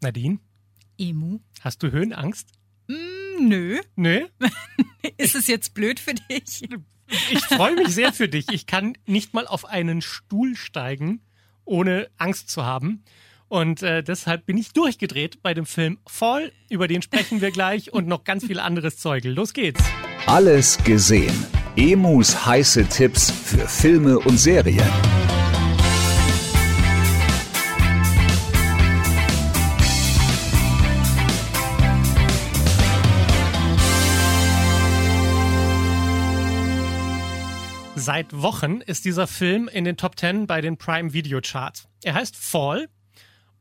Nadine, Emu? hast du Höhenangst? Mm, nö. Nö. Ist es jetzt blöd für dich? Ich freue mich sehr für dich. Ich kann nicht mal auf einen Stuhl steigen, ohne Angst zu haben. Und äh, deshalb bin ich durchgedreht bei dem Film Fall. Über den sprechen wir gleich und noch ganz viel anderes Zeugel. Los geht's. Alles gesehen. Emus heiße Tipps für Filme und Serien. Seit Wochen ist dieser Film in den Top 10 bei den Prime Video Charts. Er heißt Fall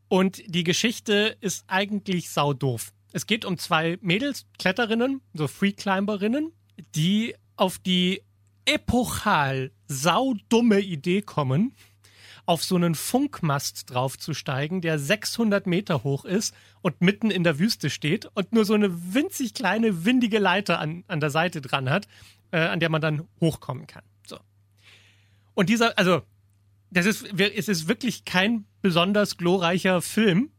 und die Geschichte ist eigentlich saudoof. Es geht um zwei Mädels, Kletterinnen, so Freeclimberinnen, die auf die epochal saudumme Idee kommen, auf so einen Funkmast draufzusteigen, der 600 Meter hoch ist und mitten in der Wüste steht und nur so eine winzig kleine, windige Leiter an, an der Seite dran hat, äh, an der man dann hochkommen kann. Und dieser, also, das ist, es ist wirklich kein besonders glorreicher Film,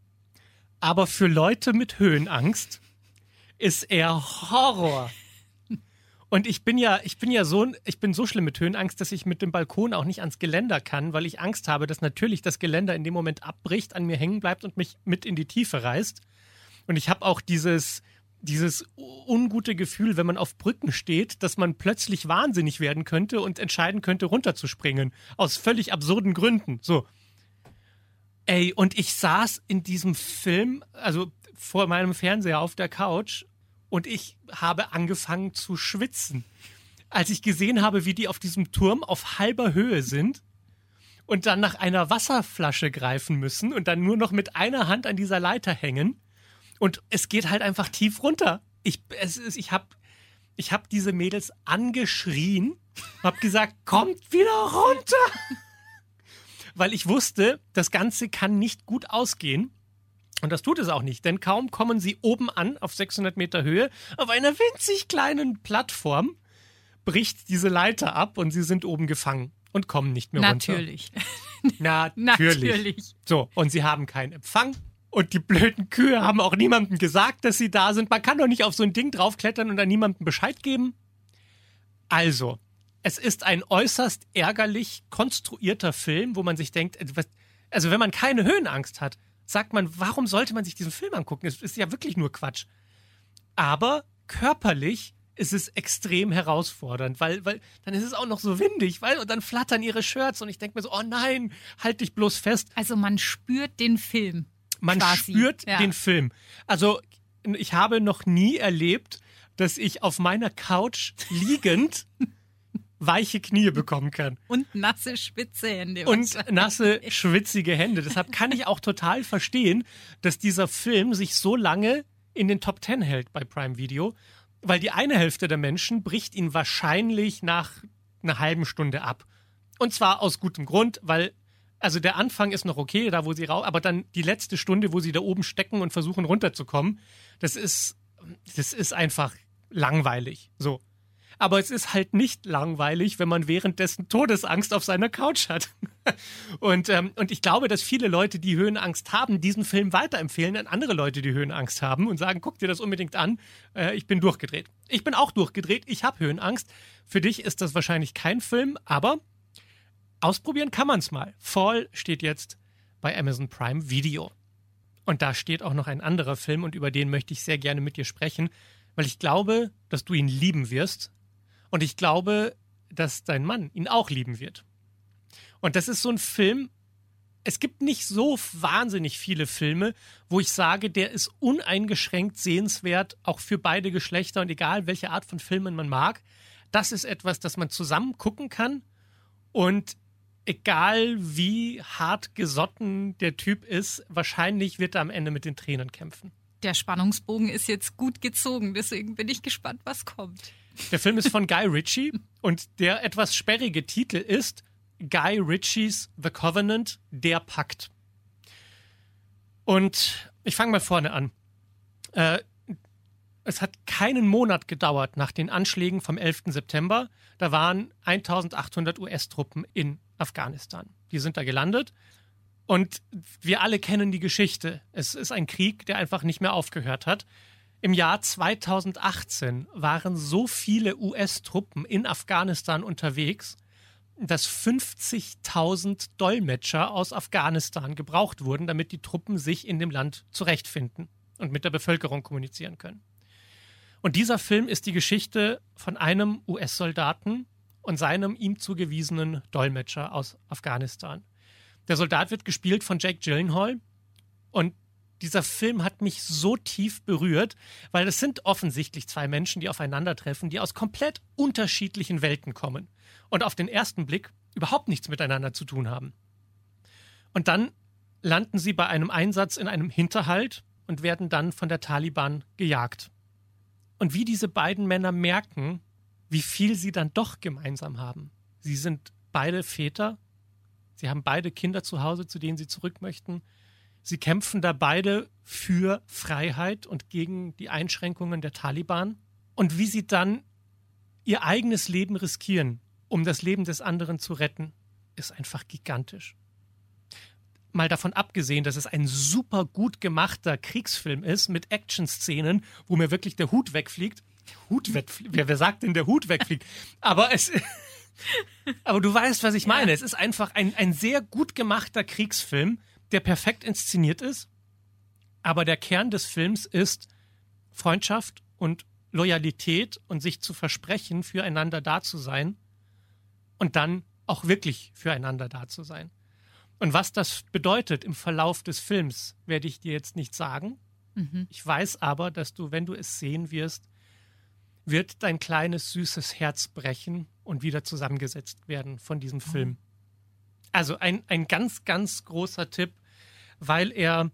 aber für Leute mit Höhenangst ist er Horror. Und ich bin ja, ich bin ja so, ich bin so schlimm mit Höhenangst, dass ich mit dem Balkon auch nicht ans Geländer kann, weil ich Angst habe, dass natürlich das Geländer in dem Moment abbricht, an mir hängen bleibt und mich mit in die Tiefe reißt. Und ich habe auch dieses, dieses ungute Gefühl, wenn man auf Brücken steht, dass man plötzlich wahnsinnig werden könnte und entscheiden könnte, runterzuspringen. Aus völlig absurden Gründen. So. Ey, und ich saß in diesem Film, also vor meinem Fernseher auf der Couch und ich habe angefangen zu schwitzen. Als ich gesehen habe, wie die auf diesem Turm auf halber Höhe sind und dann nach einer Wasserflasche greifen müssen und dann nur noch mit einer Hand an dieser Leiter hängen und es geht halt einfach tief runter. Ich, es ist, ich habe ich hab diese Mädels angeschrien, habe gesagt, kommt wieder runter. Weil ich wusste, das Ganze kann nicht gut ausgehen. Und das tut es auch nicht, denn kaum kommen sie oben an, auf 600 Meter Höhe, auf einer winzig kleinen Plattform, bricht diese Leiter ab und sie sind oben gefangen und kommen nicht mehr Natürlich. runter. Natürlich. Natürlich. So, und sie haben keinen Empfang. Und die blöden Kühe haben auch niemandem gesagt, dass sie da sind. Man kann doch nicht auf so ein Ding draufklettern und dann niemandem Bescheid geben. Also, es ist ein äußerst ärgerlich konstruierter Film, wo man sich denkt, was- also wenn man keine Höhenangst hat, sagt man, warum sollte man sich diesen Film angucken? Es ist ja wirklich nur Quatsch. Aber körperlich ist es extrem herausfordernd, weil, weil dann ist es auch noch so windig, weil und dann flattern ihre Shirts und ich denke mir so, oh nein, halt dich bloß fest. Also man spürt den Film. Man quasi. spürt Ja. den Film. Also ich habe noch nie erlebt, dass ich auf meiner Couch liegend weiche Knie bekommen kann Und nasse, spitze Hände. und nasse, schwitzige Hände. Deshalb kann ich auch total verstehen, dass dieser Film sich so lange in den Top Ten hält bei Prime Video, weil die eine Hälfte der Menschen bricht ihn wahrscheinlich nach einer halben Stunde ab. Und zwar aus gutem Grund, weil also der Anfang ist noch okay, da wo sie raus, aber dann die letzte Stunde, wo sie da oben stecken und versuchen runterzukommen, das ist das ist einfach langweilig. So. Aber es ist halt nicht langweilig, wenn man währenddessen Todesangst auf seiner Couch hat. Und, ähm, und ich glaube, dass viele Leute, die Höhenangst haben, diesen Film weiterempfehlen an andere Leute, die Höhenangst haben und sagen, guck dir das unbedingt an. Äh, ich bin durchgedreht. Ich bin auch durchgedreht. Ich habe Höhenangst. Für dich ist das wahrscheinlich kein Film, aber ausprobieren kann man es mal. Fall steht jetzt bei Amazon Prime Video. Und da steht auch noch ein anderer Film und über den möchte ich sehr gerne mit dir sprechen, weil ich glaube, dass du ihn lieben wirst. Und ich glaube, dass dein Mann ihn auch lieben wird. Und das ist so ein Film, es gibt nicht so wahnsinnig viele Filme, wo ich sage, der ist uneingeschränkt sehenswert, auch für beide Geschlechter und egal welche Art von Filmen man mag. Das ist etwas, das man zusammen gucken kann und egal wie hart gesotten der Typ ist, wahrscheinlich wird er am Ende mit den Tränen kämpfen. Der Spannungsbogen ist jetzt gut gezogen, deswegen bin ich gespannt, was kommt. Der Film ist von Guy Ritchie und der etwas sperrige Titel ist Guy Ritchies The Covenant, der Pakt. Und ich fange mal vorne an. Äh, es hat keinen Monat gedauert nach den Anschlägen vom 11. September. Da waren 1800 US-Truppen in Afghanistan. Die sind da gelandet. Und wir alle kennen die Geschichte. Es ist ein Krieg, der einfach nicht mehr aufgehört hat. Im Jahr 2018 waren so viele US-Truppen in Afghanistan unterwegs, dass 50.000 Dolmetscher aus Afghanistan gebraucht wurden, damit die Truppen sich in dem Land zurechtfinden und mit der Bevölkerung kommunizieren können. Und dieser Film ist die Geschichte von einem US-Soldaten und seinem ihm zugewiesenen Dolmetscher aus Afghanistan. Der Soldat wird gespielt von Jake Gyllenhaal und dieser Film hat mich so tief berührt, weil es sind offensichtlich zwei Menschen, die aufeinandertreffen, die aus komplett unterschiedlichen Welten kommen und auf den ersten Blick überhaupt nichts miteinander zu tun haben. Und dann landen sie bei einem Einsatz in einem Hinterhalt und werden dann von der Taliban gejagt. Und wie diese beiden Männer merken, wie viel sie dann doch gemeinsam haben. Sie sind beide Väter, sie haben beide Kinder zu Hause, zu denen sie zurück möchten. Sie kämpfen da beide für Freiheit und gegen die Einschränkungen der Taliban. Und wie sie dann ihr eigenes Leben riskieren, um das Leben des anderen zu retten, ist einfach gigantisch. Mal davon abgesehen, dass es ein super gut gemachter Kriegsfilm ist mit Actionszenen, wo mir wirklich der Hut wegfliegt. Hut wegfliegt? Wer, wer sagt denn, der Hut wegfliegt? Aber es. Aber du weißt, was ich meine. Ja. Es ist einfach ein, ein sehr gut gemachter Kriegsfilm, der perfekt inszeniert ist. Aber der Kern des Films ist Freundschaft und Loyalität und sich zu versprechen, füreinander da zu sein und dann auch wirklich füreinander da zu sein. Und was das bedeutet im Verlauf des Films, werde ich dir jetzt nicht sagen. Mhm. Ich weiß aber, dass du, wenn du es sehen wirst, wird dein kleines süßes Herz brechen und wieder zusammengesetzt werden von diesem oh. Film. Also ein, ein ganz, ganz großer Tipp, weil er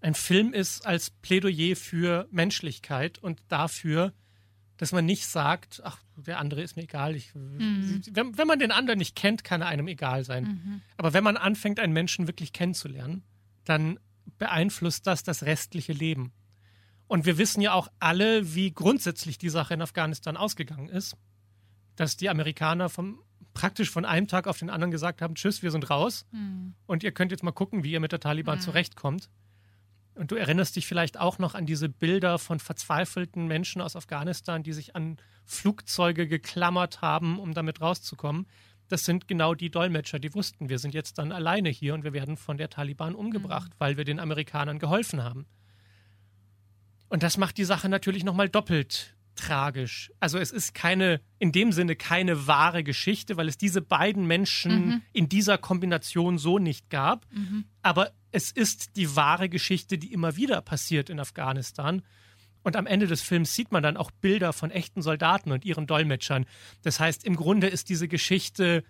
ein Film ist als Plädoyer für Menschlichkeit und dafür, dass man nicht sagt, ach, der andere ist mir egal. Ich, mhm. wenn, wenn, man den anderen nicht kennt, kann er einem egal sein. Mhm. Aber wenn man anfängt, einen Menschen wirklich kennenzulernen, dann beeinflusst das das restliche Leben. Und wir wissen ja auch alle, wie grundsätzlich die Sache in Afghanistan ausgegangen ist. Dass die Amerikaner vom, praktisch von einem Tag auf den anderen gesagt haben, tschüss, wir sind raus. Mhm. Und ihr könnt jetzt mal gucken, wie ihr mit der Taliban mhm. zurechtkommt. Und du erinnerst dich vielleicht auch noch an diese Bilder von verzweifelten Menschen aus Afghanistan, die sich an Flugzeuge geklammert haben, um damit rauszukommen. Das sind genau die Dolmetscher, die wussten, wir sind jetzt dann alleine hier und wir werden von der Taliban umgebracht, mhm. weil wir den Amerikanern geholfen haben. Und das macht die Sache natürlich nochmal doppelt tragisch. Also es ist keine, in dem Sinne keine wahre Geschichte, weil es diese beiden Menschen mhm. in dieser Kombination so nicht gab. Mhm. Aber es ist die wahre Geschichte, die immer wieder passiert in Afghanistan. Und am Ende des Films sieht man dann auch Bilder von echten Soldaten und ihren Dolmetschern. Das heißt, im Grunde ist diese Geschichte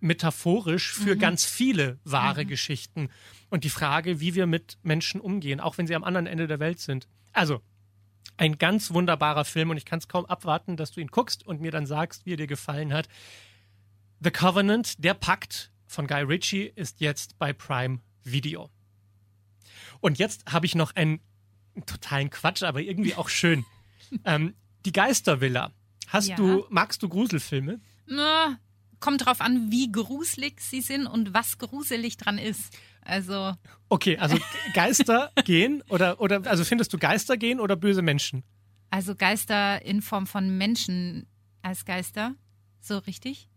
metaphorisch für mhm. ganz viele wahre mhm. Geschichten. Und die Frage, wie wir mit Menschen umgehen, auch wenn sie am anderen Ende der Welt sind. Also, ein ganz wunderbarer Film und ich kann es kaum abwarten, dass du ihn guckst und mir dann sagst, wie er dir gefallen hat. The Covenant, der Pakt von Guy Ritchie, ist jetzt bei Prime Video. Und jetzt habe ich noch einen, totalen Quatsch, aber irgendwie auch schön. ähm, die Geistervilla. Hast ja. du, magst du Gruselfilme? Na, kommt drauf an, wie gruselig sie sind und was gruselig dran ist. Also. Okay, also Geister gehen oder, oder, also findest du Geister gehen oder böse Menschen? Also Geister in Form von Menschen als Geister. So richtig?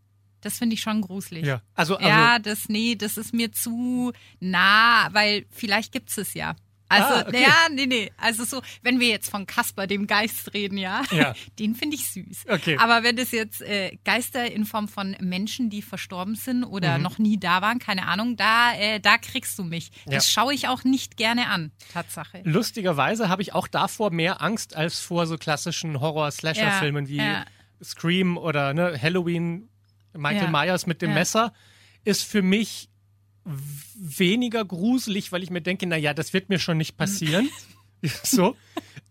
Das finde ich schon gruselig. Ja, also, also ja, das nee, das ist mir zu nah, weil vielleicht gibt es ja. Also, ah, okay. ja, nee, nee. Also so, wenn wir jetzt von Kasper, dem Geist, reden, ja, ja. den finde ich süß. Okay. Aber wenn das jetzt äh, Geister in Form von Menschen, die verstorben sind oder mhm. noch nie da waren, keine Ahnung, da, äh, da kriegst du mich. Das ja. schaue ich auch nicht gerne an, Tatsache. Lustigerweise habe ich auch davor mehr Angst als vor so klassischen Horror-Slasher-Filmen wie Scream oder ne, Halloween, Michael Myers mit dem Messer ist für mich weniger gruselig, weil ich mir denke, naja, das wird mir schon nicht passieren. so.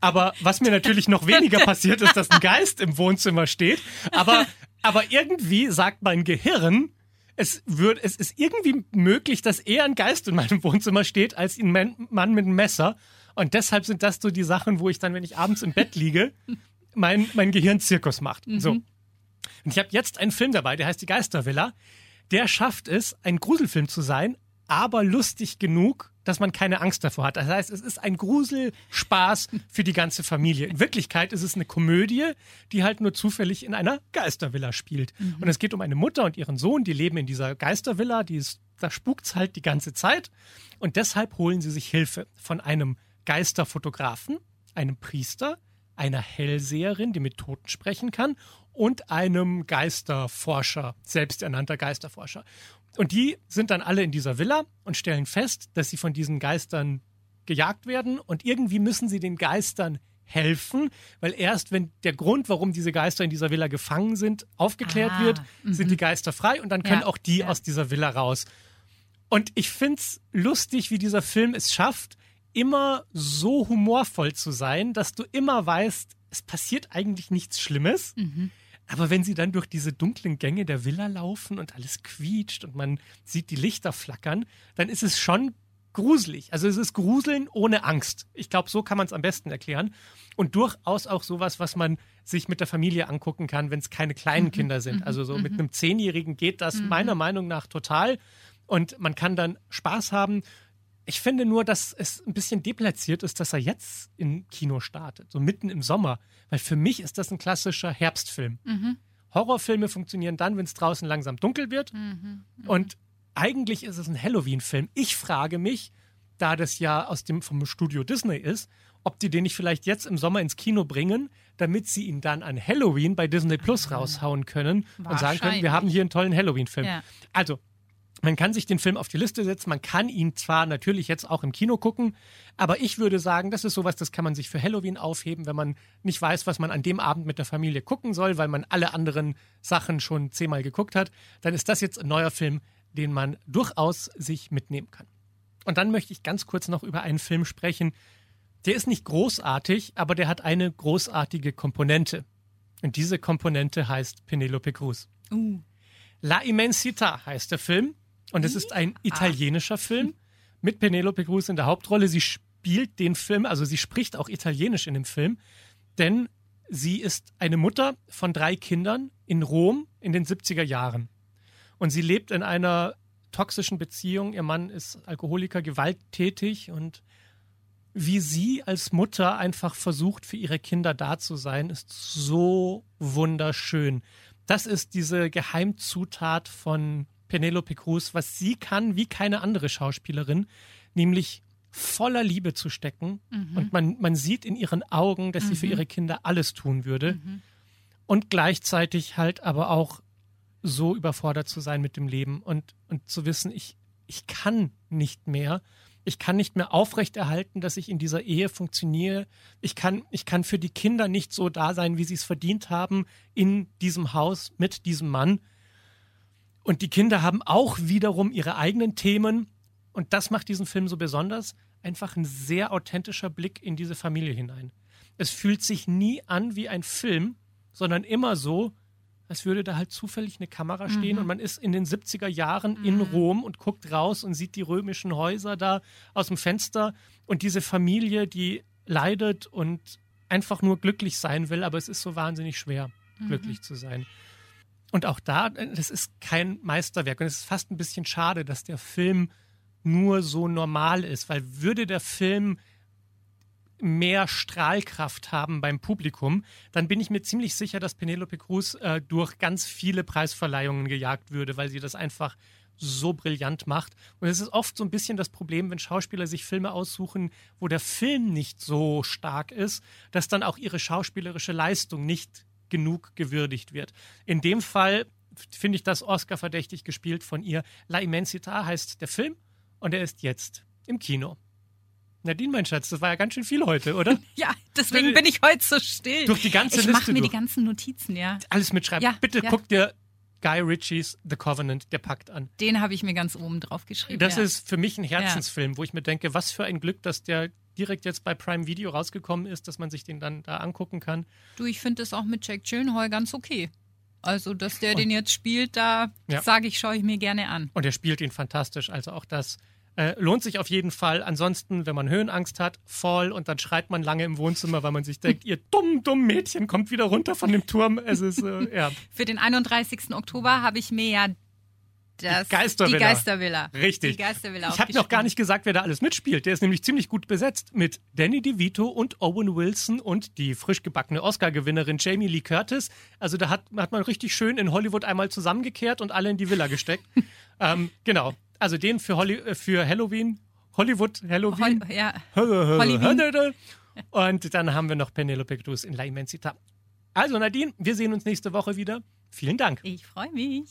Aber was mir natürlich noch weniger passiert, ist, dass ein Geist im Wohnzimmer steht. Aber, aber irgendwie sagt mein Gehirn, es wird, es ist irgendwie möglich, dass eher ein Geist in meinem Wohnzimmer steht, als ein Mann mit einem Messer. Und deshalb sind das so die Sachen, wo ich dann, wenn ich abends im Bett liege, mein, mein Gehirn Zirkus macht. Mhm. So. Und ich habe jetzt einen Film dabei, der heißt Die Geistervilla. Der schafft es, ein Gruselfilm zu sein, aber lustig genug, dass man keine Angst davor hat. Das heißt, es ist ein Gruselspaß für die ganze Familie. In Wirklichkeit ist es eine Komödie, die halt nur zufällig in einer Geistervilla spielt. Mhm. Und es geht um eine Mutter und ihren Sohn, die leben in dieser Geistervilla, die ist, da spukt's halt die ganze Zeit. Und deshalb holen sie sich Hilfe von einem Geisterfotografen, einem Priester, einer Hellseherin, die mit Toten sprechen kann, und einem Geisterforscher, selbsternannter Geisterforscher. Und die sind dann alle in dieser Villa und stellen fest, dass sie von diesen Geistern gejagt werden und irgendwie müssen sie den Geistern helfen, weil erst wenn der Grund, warum diese Geister in dieser Villa gefangen sind, aufgeklärt ah, wird, sind -hmm. die Geister frei und dann können ja, auch die ja. aus dieser Villa raus. Und ich finde es lustig, wie dieser Film es schafft, immer so humorvoll zu sein, dass du immer weißt, es passiert eigentlich nichts Schlimmes. Mhm. Aber wenn sie dann durch diese dunklen Gänge der Villa laufen und alles quietscht und man sieht die Lichter flackern, dann ist es schon gruselig. Also es ist Gruseln ohne Angst. Ich glaube, so kann man es am besten erklären. Und durchaus auch sowas, was man sich mit der Familie angucken kann, wenn es keine kleinen mhm. Kinder sind. Also so mit mhm. einem Zehnjährigen geht das mhm. meiner Meinung nach total. Und man kann dann Spaß haben. Ich finde nur, dass es ein bisschen deplatziert ist, dass er jetzt im Kino startet, so mitten im Sommer. Weil für mich ist das ein klassischer Herbstfilm. Mhm. Horrorfilme funktionieren dann, wenn es draußen langsam dunkel wird. Mhm. Mhm. Und eigentlich ist es ein Halloween-Film. Ich frage mich, da das ja aus dem vom Studio Disney ist, ob die den nicht vielleicht jetzt im Sommer ins Kino bringen, damit sie ihn dann an Halloween bei Disney Plus ah. raushauen können und sagen können, wir haben hier einen tollen Halloween-Film. Ja. Also, man kann sich den Film auf die Liste setzen, man kann ihn zwar natürlich jetzt auch im Kino gucken, aber ich würde sagen, das ist sowas, das kann man sich für Halloween aufheben, wenn man nicht weiß, was man an dem Abend mit der Familie gucken soll, weil man alle anderen Sachen schon zehnmal geguckt hat, dann ist das jetzt ein neuer Film, den man durchaus sich mitnehmen kann. Und dann möchte ich ganz kurz noch über einen Film sprechen, der ist nicht großartig, aber der hat eine großartige Komponente. Und diese Komponente heißt Penelope Cruz. Uh. La Immensità heißt der Film. Und es ist ein italienischer Film mit Penelope Cruz in der Hauptrolle. Sie spielt den Film, also sie spricht auch Italienisch in dem Film, denn sie ist eine Mutter von drei Kindern in Rom in den 70er Jahren. Und sie lebt in einer toxischen Beziehung. Ihr Mann ist Alkoholiker, gewalttätig und wie sie als Mutter einfach versucht, für ihre Kinder da zu sein, ist so wunderschön. Das ist diese Geheimzutat von Penelope Cruz, was sie kann wie keine andere Schauspielerin, nämlich voller Liebe zu stecken. Mhm. Und man, man sieht in ihren Augen, dass mhm. sie für mhm. ihre Kinder alles tun würde. Mhm. Und gleichzeitig halt aber auch so überfordert zu sein mit dem Leben und, und zu wissen, ich, ich kann nicht mehr. Ich kann nicht mehr aufrechterhalten, dass ich in dieser Ehe funktioniere. Ich kann, ich kann für die Kinder nicht so da sein, wie sie es verdient haben, in diesem Haus mit diesem Mann. Und die Kinder haben auch wiederum ihre eigenen Themen. Und das macht diesen Film so besonders. Einfach ein sehr authentischer Blick in diese Familie hinein. Es fühlt sich nie an wie ein Film, sondern immer so, als würde da halt zufällig eine Kamera stehen mhm. und man ist in den 70er Jahren mhm. in Rom und guckt raus und sieht die römischen Häuser da aus dem Fenster und diese Familie, die leidet und einfach nur glücklich sein will, aber es ist so wahnsinnig schwer, mhm. glücklich zu sein. Und auch da, das ist kein Meisterwerk. Und es ist fast ein bisschen schade, dass der Film nur so normal ist, weil würde der Film mehr Strahlkraft haben beim Publikum, dann bin ich mir ziemlich sicher, dass Penelope Cruz äh, durch ganz viele Preisverleihungen gejagt würde, weil sie das einfach so brillant macht. Und es ist oft so ein bisschen das Problem, wenn Schauspieler sich Filme aussuchen, wo der Film nicht so stark ist, dass dann auch ihre schauspielerische Leistung nicht genug gewürdigt wird. In dem Fall finde ich das Oscar verdächtig gespielt von ihr. La Immensità heißt der Film und er ist jetzt im Kino. Nadine, mein Schatz, das war ja ganz schön viel heute, oder? ja, deswegen bin ich heute so still. Durch die ganze ich Liste. Ich mache mir durch. die ganzen Notizen, ja. Alles mitschreiben. Ja, Bitte ja. guck dir Guy Ritchies The Covenant, der packt an. Den habe ich mir ganz oben drauf geschrieben. Das ja. ist für mich ein Herzensfilm, wo ich mir denke, was für ein Glück, dass der direkt jetzt bei Prime Video rausgekommen ist, dass man sich den dann da angucken kann. Du, ich finde das auch mit Jack Gyllenhaal ganz okay. Also, dass der und, den jetzt spielt, da ja. sage ich, schaue ich mir gerne an. Und er spielt ihn fantastisch. Also auch das äh, lohnt sich auf jeden Fall. Ansonsten, wenn man Höhenangst hat, Fall und dann schreit man lange im Wohnzimmer, weil man sich denkt, ihr dumm, dumm Mädchen kommt wieder runter von dem Turm. Es ist, äh, ja. Für den 31. Oktober habe ich mir ja das, die Geistervilla. Die Geistervilla. Richtig. Die Geistervilla ich habe noch gar nicht gesagt, wer da alles mitspielt. Der ist nämlich ziemlich gut besetzt mit Danny DeVito und Owen Wilson und die frisch gebackene Oscar-Gewinnerin Jamie Lee Curtis. Also da hat, hat man richtig schön in Hollywood einmal zusammengekehrt und alle in die Villa gesteckt. ähm, genau also den für, Holly, äh, für Halloween, Hollywood Halloween. Hol, ja. Halloween. Und dann haben wir noch Penelope Cruz in La Immensita. Also Nadine, wir sehen uns nächste Woche wieder. Vielen Dank. Ich freue mich.